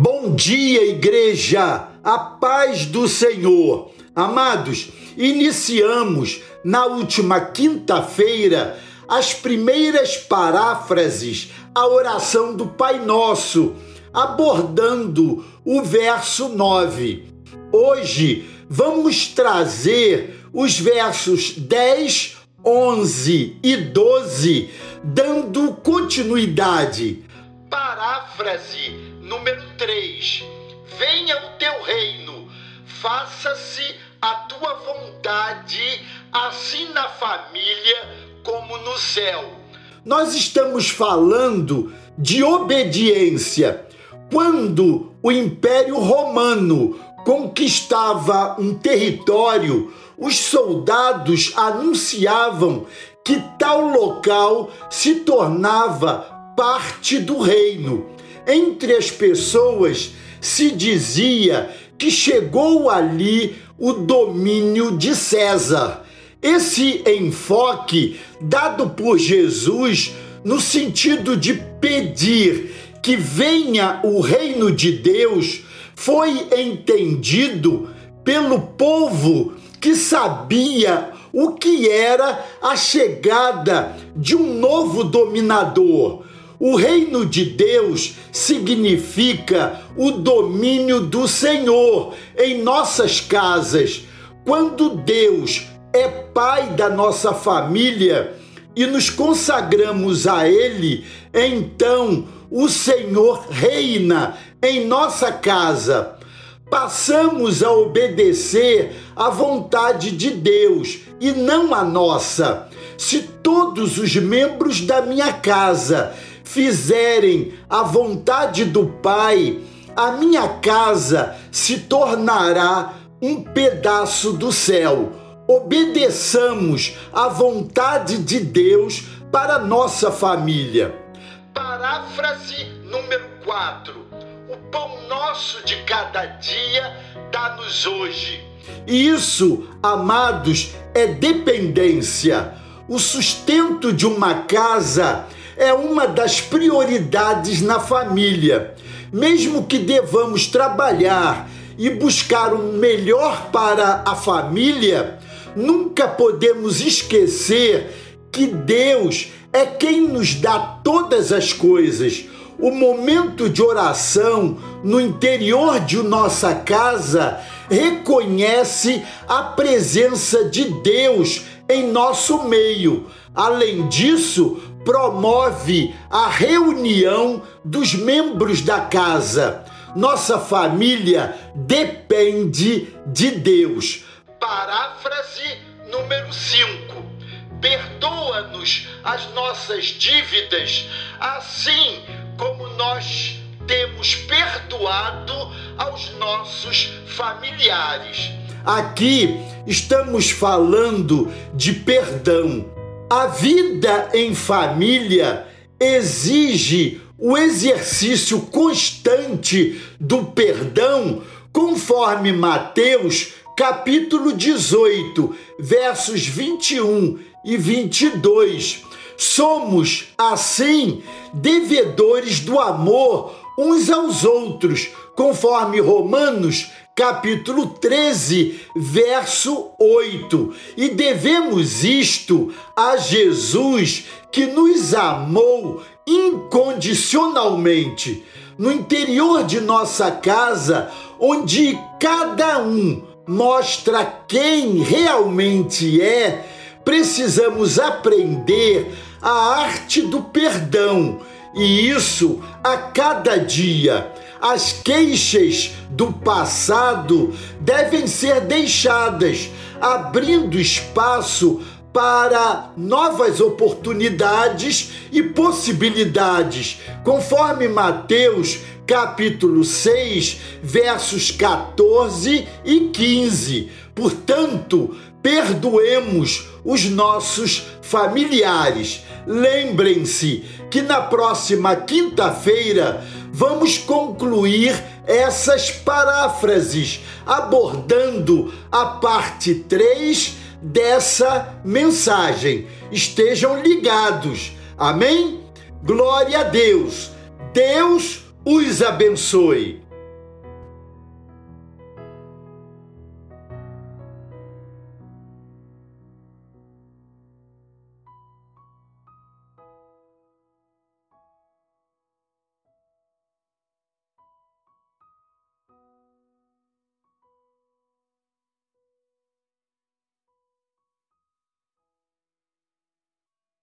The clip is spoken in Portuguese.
Bom dia, igreja! A paz do Senhor. Amados, iniciamos na última quinta-feira as primeiras paráfrases à oração do Pai Nosso, abordando o verso 9. Hoje vamos trazer os versos 10, 11 e 12, dando continuidade. Paráfrase 3. Venha o teu reino, faça-se a tua vontade, assim na família como no céu. Nós estamos falando de obediência. Quando o Império Romano conquistava um território, os soldados anunciavam que tal local se tornava parte do reino entre as pessoas se dizia que chegou ali o domínio de César. Esse enfoque dado por Jesus no sentido de pedir que venha o reino de Deus foi entendido pelo povo que sabia o que era a chegada de um novo dominador o reino de Deus significa o domínio do Senhor em nossas casas. Quando Deus é pai da nossa família e nos consagramos a Ele, então o Senhor reina em nossa casa. Passamos a obedecer à vontade de Deus e não à nossa. Se todos os membros da minha casa fizerem a vontade do Pai, a minha casa se tornará um pedaço do céu. Obedeçamos à vontade de Deus para nossa família. Paráfrase número 4. O pão nosso de cada dia dá-nos hoje. Isso, amados, é dependência. O sustento de uma casa é uma das prioridades na família. Mesmo que devamos trabalhar e buscar o melhor para a família, nunca podemos esquecer que Deus é quem nos dá todas as coisas. O momento de oração no interior de nossa casa reconhece a presença de Deus em nosso meio. Além disso, promove a reunião dos membros da casa. Nossa família depende de Deus. Paráfrase número 5. Perdoa-nos as nossas dívidas, assim como nós temos perdoado aos nossos familiares. Aqui estamos falando de perdão. A vida em família exige o exercício constante do perdão, conforme Mateus capítulo 18, versos 21 e 22. Somos, assim, devedores do amor uns aos outros, conforme Romanos capítulo 13, verso 8. E devemos isto a Jesus que nos amou incondicionalmente. No interior de nossa casa, onde cada um mostra quem realmente é, precisamos aprender a arte do perdão e isso a cada dia. As queixas do passado devem ser deixadas, abrindo espaço para novas oportunidades e possibilidades, conforme Mateus capítulo 6, versos 14 e 15. Portanto, perdoemos os nossos familiares. Lembrem-se que na próxima quinta-feira vamos concluir essas paráfrases, abordando a parte 3 dessa mensagem. Estejam ligados. Amém? Glória a Deus. Deus os abençoe.